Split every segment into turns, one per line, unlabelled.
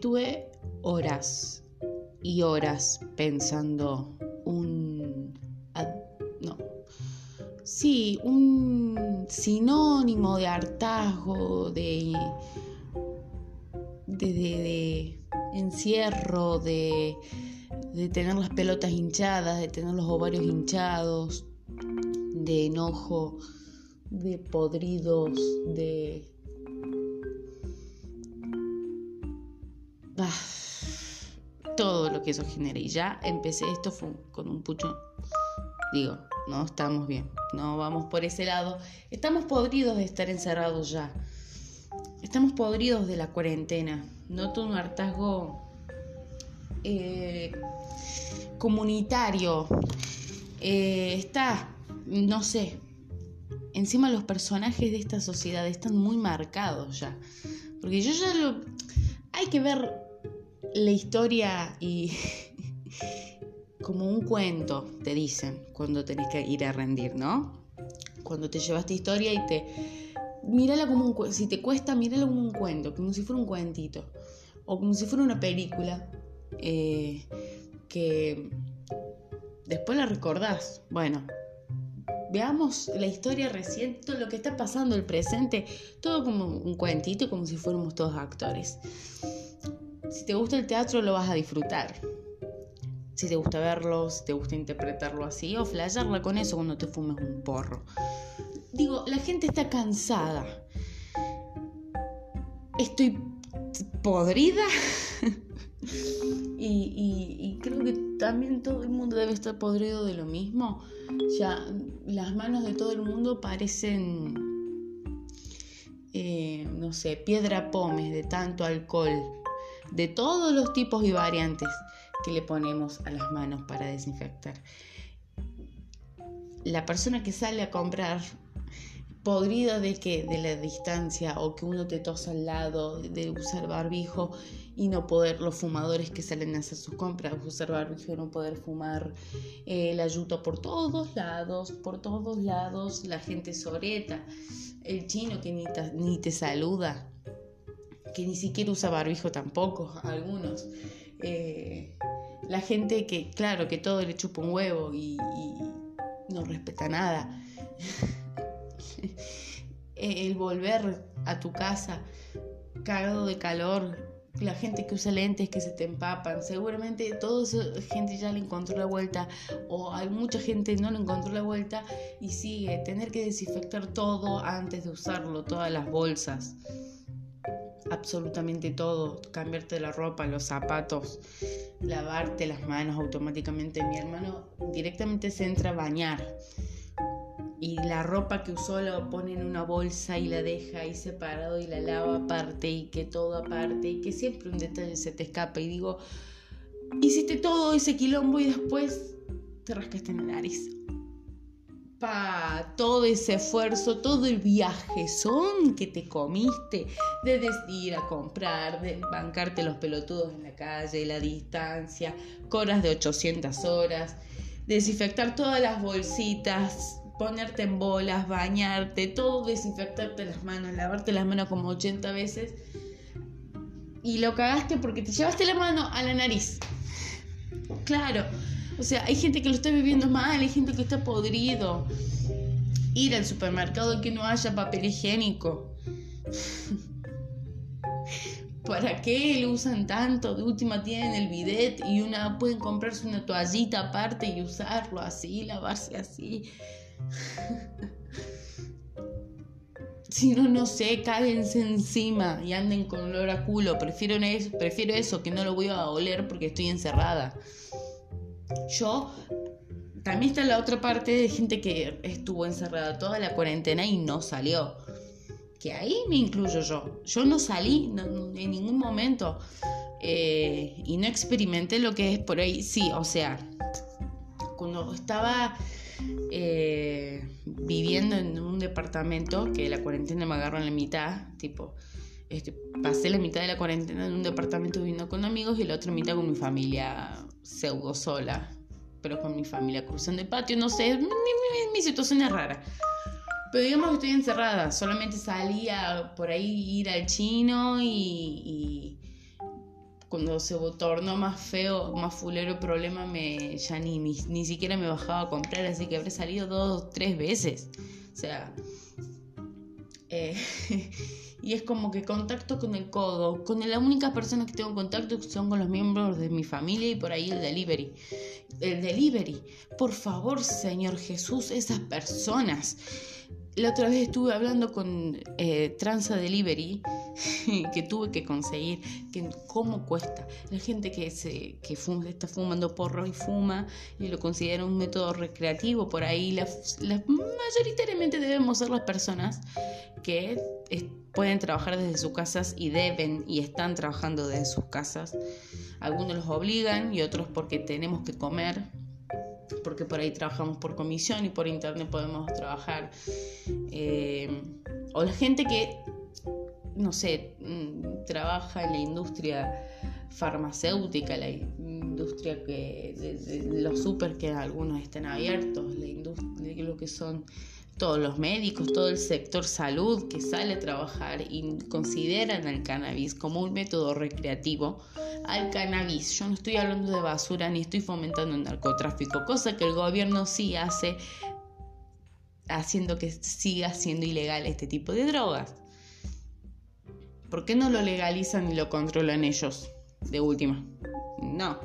estuve horas y horas pensando un... No. Sí, un sinónimo de hartazgo, de, de, de, encierro, de, de tener las pelotas hinchadas, de tener los ovarios hinchados, de enojo, de podridos, de... Ah, todo lo que eso genera. Y ya empecé esto con un pucho. Digo, no estamos bien, no vamos por ese lado. Estamos podridos de estar encerrados ya. Estamos podridos de la cuarentena. Noto un hartazgo eh, comunitario. Eh, está, no sé. Encima los personajes de esta sociedad están muy marcados ya. Porque yo ya lo... Hay que ver la historia y como un cuento, te dicen, cuando tenés que ir a rendir, ¿no? Cuando te llevaste historia y te... Mírala como un cuento, si te cuesta, mírala como un cuento, como si fuera un cuentito, o como si fuera una película eh, que después la recordás. Bueno, veamos la historia reciente, lo que está pasando, el presente, todo como un cuentito, como si fuéramos todos actores. Te gusta el teatro lo vas a disfrutar. Si te gusta verlo, si te gusta interpretarlo así o flayarla con eso cuando te fumes un porro. Digo, la gente está cansada. Estoy podrida. y, creo que también todo el mundo debe estar podrido de lo mismo. Ya las manos de todo el mundo parecen, eh, no sé, piedra pomes de tanto alcohol de todos los tipos y variantes que le ponemos a las manos para desinfectar. La persona que sale a comprar podrida de que de la distancia o que uno te tosa al lado de usar barbijo y no poder los fumadores que salen a hacer sus compras usar barbijo y no poder fumar eh, la yuta por todos lados por todos lados la gente soreta el chino que ni ni te saluda que ni siquiera usa barbijo tampoco, algunos. Eh, la gente que, claro, que todo le chupa un huevo y, no respeta nada. El volver a tu casa cagado de calor, la gente que usa lentes que se te empapan, seguramente toda esa gente ya le encontró la vuelta o hay mucha gente no le encontró la vuelta y sigue tener que desinfectar todo antes de usarlo, todas las bolsas absolutamente todo, cambiarte la ropa, los zapatos, lavarte las manos automáticamente. Mi hermano directamente se entra a bañar y la ropa que usó la pone en una bolsa y la deja ahí separado y la lava aparte y que todo aparte y que siempre un detalle se te escapa y digo, hiciste todo ese quilombo y después te rascaste en la nariz todo ese esfuerzo, todo el viaje son que te comiste de ir a comprar, de bancarte los pelotudos en la calle, la distancia, horas de 800 horas, desinfectar todas las bolsitas, ponerte en bolas, bañarte, todo desinfectarte las manos, lavarte las manos como 80 veces y lo cagaste porque te llevaste la mano a la nariz. Claro, o sea, hay gente que lo está viviendo mal, hay gente que está podrido. Ir al supermercado y que no haya papel higiénico. ¿Para qué lo usan tanto? De última tienen el bidet y una pueden comprarse una toallita aparte y usarlo así, lavarse así. si no, no sé, cáguense encima y anden con olor a culo. Prefiero eso, prefiero eso que no lo voy a oler porque estoy encerrada. Yo también está la otra parte de gente que estuvo encerrada toda la cuarentena y no salió. Que ahí me incluyo yo. Yo no salí en ningún momento eh, y no experimenté lo que es por ahí. Sí, o sea, cuando estaba eh, viviendo en un departamento, que la cuarentena me agarró en la mitad, tipo, este, pasé la mitad de la cuarentena en un departamento viviendo con amigos y la otra mitad con mi familia pseudo sola, pero con mi familia cruzando el patio, no sé, mi, situación es rara. Pero digamos que estoy encerrada, solamente salía por ahí ir al chino y, cuando se tornó más feo, más fulero el problema, me, ya ni, ni, siquiera me bajaba a comprar, así que habré salido dos, tres veces. O sea, eh, y es como que contacto con el codo. Con las únicas personas que tengo contacto son con los miembros de mi familia y por ahí el delivery. El delivery. Por favor, Señor Jesús, esas personas. La otra vez estuve hablando con eh, Transa Delivery que tuve que conseguir, que cómo cuesta. La gente que, se, que está fumando porro y fuma y lo considera un método recreativo por ahí, la, mayoritariamente debemos ser las personas que pueden trabajar desde sus casas y deben y están trabajando desde sus casas. Algunos los obligan y otros porque tenemos que comer porque por ahí trabajamos por comisión y por internet podemos trabajar. Eh, o la gente que, no sé, mm, trabaja en la industria farmacéutica, la industria que, de, los super que algunos están abiertos, la industria, lo que son todos los médicos, todo el sector salud que sale a trabajar y consideran el cannabis como un método recreativo, al cannabis. Yo no estoy hablando de basura ni estoy fomentando el narcotráfico, cosa que el gobierno sí hace haciendo que siga siendo ilegal este tipo de drogas. ¿Por qué no lo legalizan y lo controlan ellos? De última. No,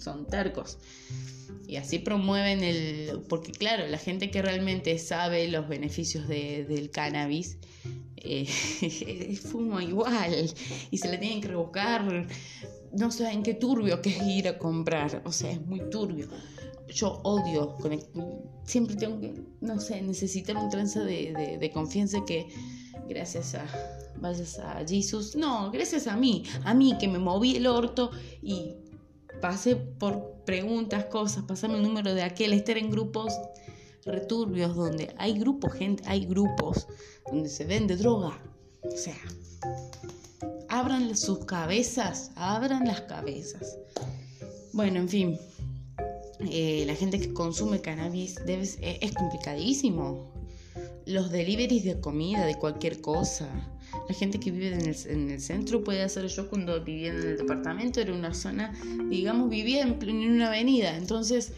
son tercos. Y así promueven el... Porque claro, la gente que realmente sabe los beneficios del cannabis, eh, fuma igual y se le tienen que rebuscar. No saben qué turbio que es ir a comprar. O sea, es muy turbio. Yo odio, siempre tengo que, no sé, necesitar un trance de, de confianza que gracias a, vayas a Jesus, no, gracias a mí, a mí que me moví el orto y pasé por preguntas, cosas, pasame el número de aquel, estar en grupos returbios donde hay grupos, gente, hay grupos donde se vende droga. O sea, abran sus cabezas, abran las cabezas. Bueno, en fin, eh, la gente que consume cannabis es complicadísimo. Los deliveries de comida, de cualquier cosa la gente que vive en el, centro puede hacer. Yo cuando vivía en el departamento era una zona, digamos, vivía en, una avenida, entonces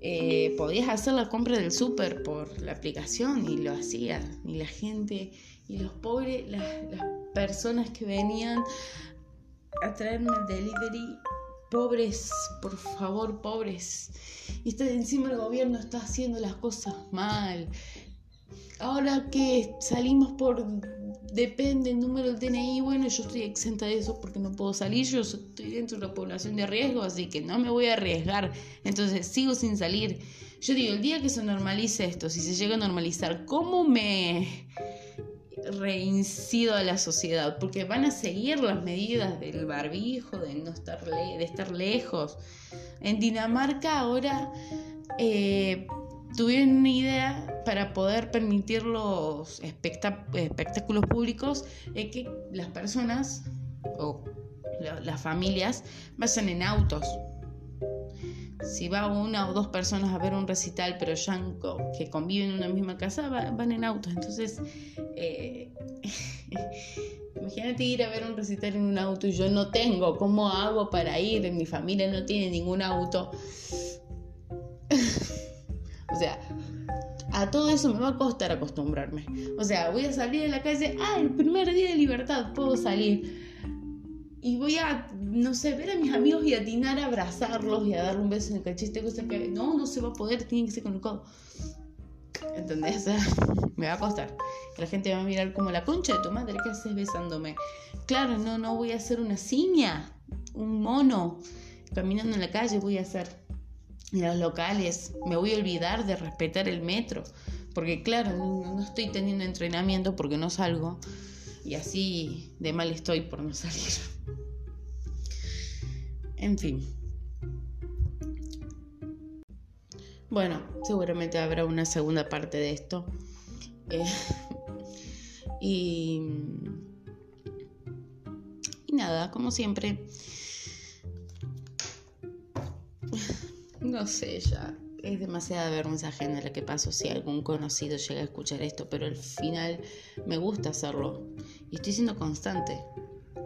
eh, podías hacer la compra del súper por la aplicación y lo hacía. Y la gente, y los pobres, las, personas que venían a traerme el delivery pobres, por favor, pobres. Y está encima el gobierno está haciendo las cosas mal. Ahora que salimos por depende el número del DNI, bueno, yo estoy exenta de eso porque no puedo salir, yo estoy dentro de una población de riesgo, así que no me voy a arriesgar, entonces sigo sin salir. Yo digo, el día que se normalice esto, si se llega a normalizar, ¿cómo me reincido a la sociedad? Porque van a seguir las medidas del barbijo, de no estar, de estar lejos. En Dinamarca ahora... Eh, tuvieron una idea para poder permitir los espectáculos públicos es que las personas o las familias vayan en autos. Si va una o dos personas a ver un recital, pero ya que conviven en una misma casa, van en autos. Entonces, eh, imagínate ir a ver un recital en un auto y yo no tengo. ¿Cómo hago para ir? Mi familia no tiene ningún auto. O sea, a todo eso me va a costar acostumbrarme. O sea, voy a salir de la calle, ah, el primer día de libertad puedo salir. Y voy a, no sé, ver a mis amigos y atinar a abrazarlos y a darle un beso en el cachiste, cosa que no, no se va a poder, tiene que ser con el codo. ¿Entendés? Me va a costar. La gente va a mirar como la concha de tu madre, ¿qué haces besándome? Claro, no, no voy a hacer una ciña, un mono, caminando en la calle voy a hacer en los locales, me voy a olvidar de respetar el metro, porque claro, no, estoy teniendo entrenamiento porque no salgo y así de mal estoy por no salir. En fin. Bueno, seguramente habrá una segunda parte de esto. Eh, y, y nada, como siempre, no sé, ya es demasiada vergüenza ajena la que paso si algún conocido llega a escuchar esto, pero al final me gusta hacerlo y estoy siendo constante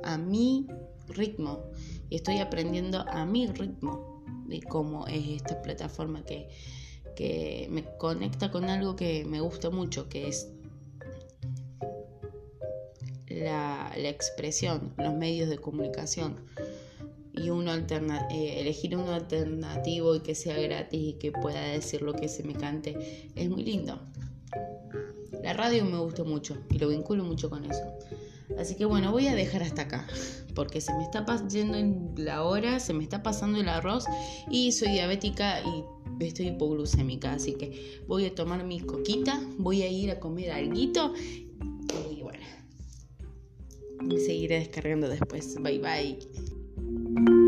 a mi ritmo y estoy aprendiendo a mi ritmo de cómo es esta plataforma que, que me conecta con algo que me gusta mucho, que es la, expresión, los medios de comunicación y uno eh, elegir uno alternativo y que sea gratis y que pueda decir lo que se me cante es muy lindo. La radio me gusta mucho y lo vinculo mucho con eso. Así que bueno, voy a dejar hasta acá, porque se me está yendo la hora, se me está pasando el arroz y soy diabética y estoy hipoglucémica, así que voy a tomar mi coquita, voy a ir a comer algo y bueno, me seguiré descargando después. Bye bye.